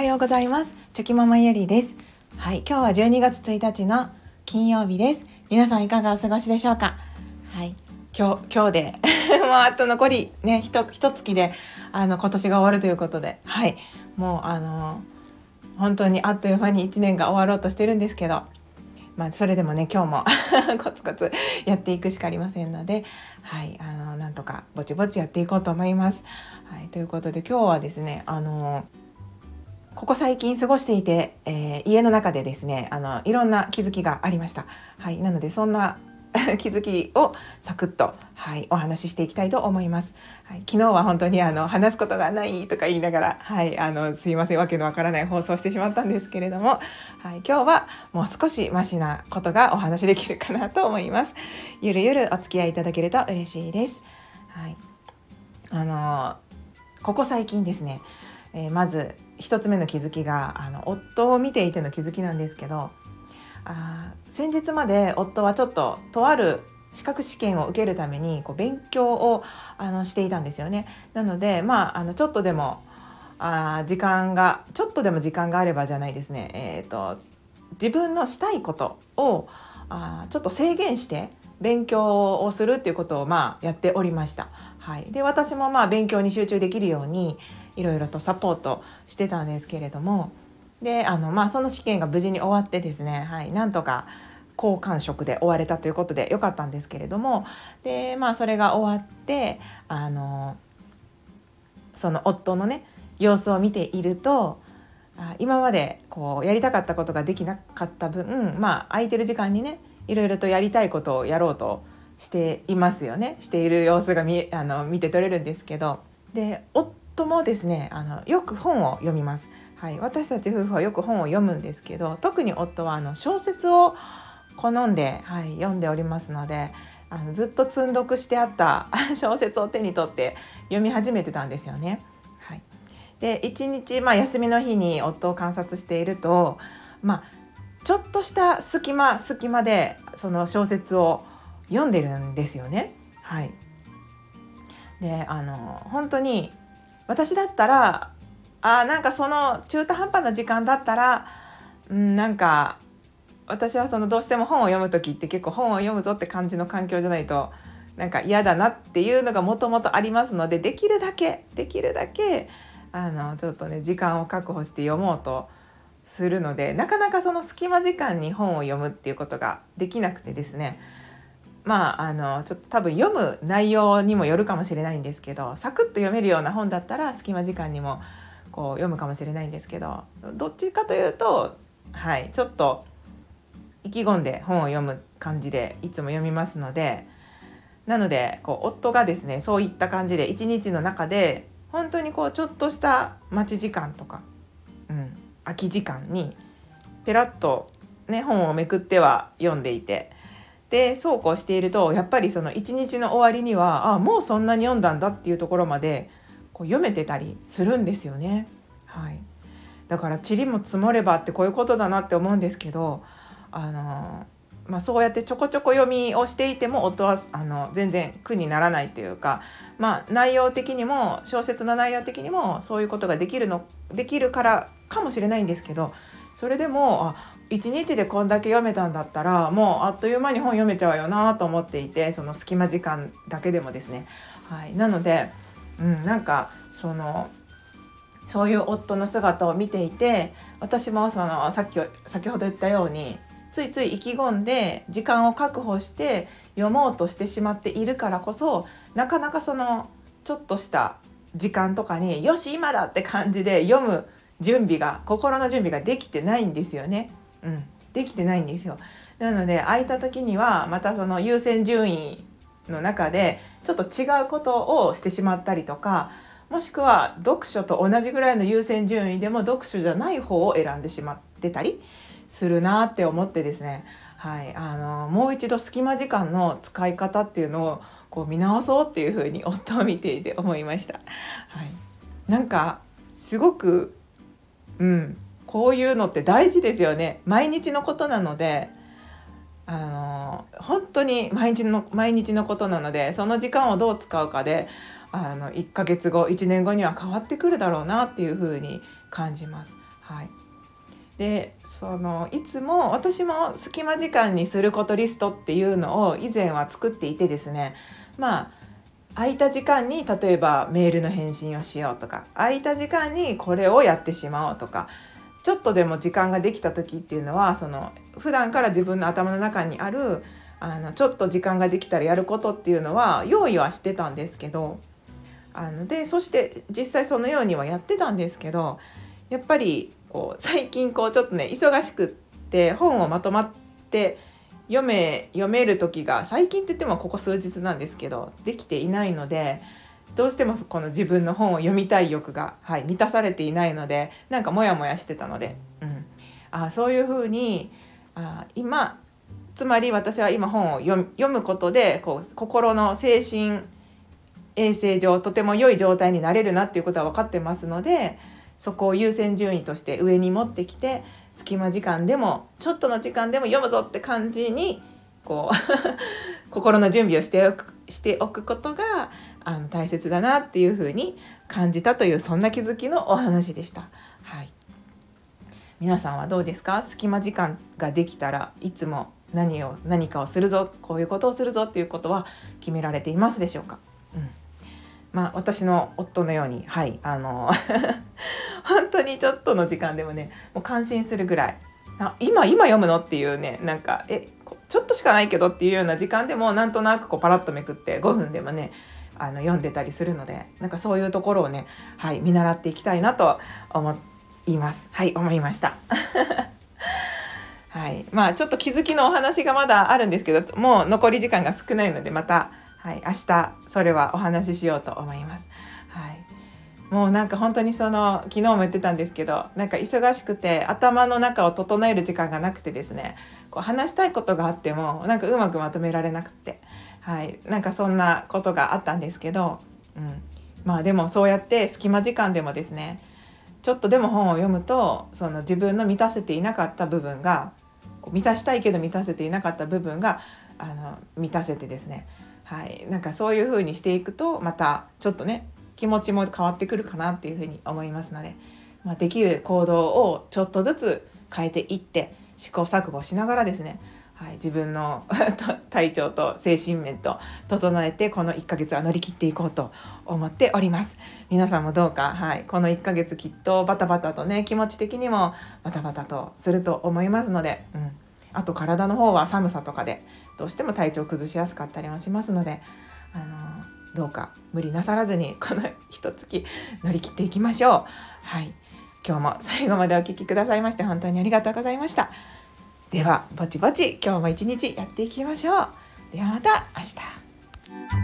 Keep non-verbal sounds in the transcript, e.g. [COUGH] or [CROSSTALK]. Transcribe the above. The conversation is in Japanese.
はようございます。チョキママゆりです。はい今日は12月1日の金曜日です。皆さんいかがお過ごしでしょうか？はい今日今日で [LAUGHS] もうあと残りねひと一月であの今年が終わるということで。はいもうあの本当にあっという間に1年が終わろうとしてるんですけど。まあ、それでもね今日も [LAUGHS] コツコツやっていくしかありませんので、はい、あのなんとかぼちぼちやっていこうと思います。はい、ということで今日はですねあのここ最近過ごしていて、えー、家の中でですねあのいろんな気づきがありました。はい、なのでそんな [LAUGHS] 気づきをサクッと、はい、お話ししていきたいと思います。はい、昨日は本当にあの話すことがないとか言いながら、はい、あのすいませんわけのわからない放送してしまったんですけれども、はい、今日はもう少しマシなことがお話できるかなと思います。ゆるゆるお付き合いいただけると嬉しいです。はい、あのここ最近ですね、えー、まず一つ目の気づきがあの夫を見ていての気づきなんですけどあ先日まで夫はちょっととある資格試験を受けるためにこう勉強をあのしていたんですよね。なのでまああのちょっとでもあ時間がちょっとでも時間があればじゃないですね、えーと、自分のしたいことをあちょっと制限して勉強をするっていうことをまあやっておりました。はい、で私もまあ勉強に集中できるようにいろいろとサポートしてたんですけれども。であの、まあ、その試験が無事に終わってですね、はい、なんとか好感触で終われたということでよかったんですけれども。で、まあ、それが終わってあのその夫のね様子を見ていると今までこうやりたかったことができなかった分まあ空いてる時間にねいろいろとやりたいことをやろうとしていますよねしている様子が見あの見て取れるんですけどで夫もですねあのよく本を読みます。はい、私たち夫婦はよく本を読むんですけど特に夫はあの小説を好んで、はい、読んでおりますのであのずっと積んどくしてあった [LAUGHS] 小説を手に取って読み始めてたんですよね。はい、で一日、まあ、休みの日に夫を観察していると、まあ、ちょっとした隙間隙間でその小説を読んでるんですよね。はい、であの本当に私だったらあなんかその中途半端な時間だったら、うん、なんか私はそのどうしても本を読む時って結構本を読むぞって感じの環境じゃないとなんか嫌だなっていうのがもともとありますのでできるだけできるだけあのちょっとね時間を確保して読もうとするのでなかなかその隙間時間に本を読むっていうことができなくてですねまああのちょっと多分読む内容にもよるかもしれないんですけどサクッと読めるような本だったら隙間時間にもこう読むかもしれないんですけどどっちかというとはいちょっと意気込んで本を読む感じでいつも読みますのでなのでこう夫がですねそういった感じで一日の中で本当にこうちょっとした待ち時間とか、うん、空き時間にペラッと、ね、本をめくっては読んでいてでそうこうしているとやっぱりその一日の終わりにはあもうそんなに読んだんだっていうところまでこう読めてたりするんですよね。はい、だから塵も積もればってこういうことだなって思うんですけどあのまあ、そうやってちょこちょこ読みをしていても夫はあの全然苦にならないっていうか、まあ、内容的にも小説の内容的にもそういうことができるのできるからかもしれないんですけどそれでもあ1日でこんだけ読めたんだったらもうあっという間に本読めちゃうよなと思っていてその隙間時間だけでもですね。はい、なのでうん、なんかそのそういう夫の姿を見ていて私もそのさっき先ほど言ったようについつい意気込んで時間を確保して読もうとしてしまっているからこそなかなかそのちょっとした時間とかによし今だって感じで読む準備が心の準備ができてないんですよね。うん、できてないんですよ。なので空いた時にはまたその優先順位の中でちょっと違うことをしてしまったりとかもしくは読書と同じぐらいの優先順位でも読書じゃない方を選んでしまってたりするなって思ってですね、はい、あのもう一度隙間時間の使い方っていうのをこう見直そうっていうふうに夫を見ていて思いました。はい、なんかすごくうん。こういうのって大事ですよね毎日のことなのであの本当に毎日の毎日のことなのでその時間をどう使うかであの1ヶ月後1年後には変わってくるだろうなっていうふうに感じます。はいでそのいつも私も隙間時間にすることリストっていうのを以前は作っていてですねまあ空いた時間に例えばメールの返信をしようとか空いた時間にこれをやってしまおうとかちょっとでも時間ができた時っていうのはその普段から自分の頭の中にあるあのちょっと時間ができたらやることっていうのは用意はしてたんですけどあのでそして実際そのようにはやってたんですけどやっぱりこう最近こうちょっとね忙しくって本をまとまって読め読める時が最近って言ってもここ数日なんですけどできていないのでどうしてもこの自分の本を読みたい欲が、はい、満たされていないのでなんかモヤモヤしてたので、うん、あそういうふうにあ今つまり私は今本を読むことでこう心の精神衛生上とても良い状態になれるなっていうことは分かってますのでそこを優先順位として上に持ってきて隙間時間でもちょっとの時間でも読むぞって感じにこう [LAUGHS] 心の準備をしておくしておくことがあの大切だなっていうふうに感じたというそんな気づきのお話でした。はい、皆さんはどうですか？隙間時間ができたらいつも何を何かをするぞこういうことをするぞっていうことは決められていますでしょうか、うん。まあ、私の夫のようにはいあの [LAUGHS] 本当にちょっとの時間でもねもう感心するぐらい。あ今今読むの？っていうねなんかえちょっとしかないけどっていうような時間でもなんとなくこうパラッとめくって5分でもねあの読んでたりするのでなんかそういうところをね、はい、見習っていきたいなと思います。はい思いました。[LAUGHS] はいまあちょっと気づきのお話がまだあるんですけどもう残り時間が少ないのでまた、はい、明日それはお話ししようと思います。はいもうなんか本当にその昨日も言ってたんですけどなんか忙しくて頭の中を整える時間がなくてですねこう話したいことがあってもなんかうまくまとめられなくて。はい。なんかそんなことがあったんですけど、うん、まあでもそうやって隙間時間でもですねちょっとでも本を読むとその自分の満たせていなかった部分が満たしたいけど満たせていなかった部分があの満たせてですね。はい。なんかそういう風にしていくとまたちょっとね気持ちも変わってくるかなっていうふうに思いますので、まあ、できる行動をちょっとずつ変えていって試行錯誤しながらですね、はい、自分の [LAUGHS] 体調と精神面と整えてこの1ヶ月は乗り切っていこうと思っております皆さんもどうか、はい、この1ヶ月きっとバタバタとね気持ち的にもバタバタとすると思いますので、うん、あと体の方は寒さとかでどうしても体調崩しやすかったりもしますのであのどうか無理なさらずにこの一月乗り切っていきましょう。はい。今日も最後までお聴きくださいまして本当にありがとうございました。ではぼちぼち今日も一日やっていきましょう。ではまた明日。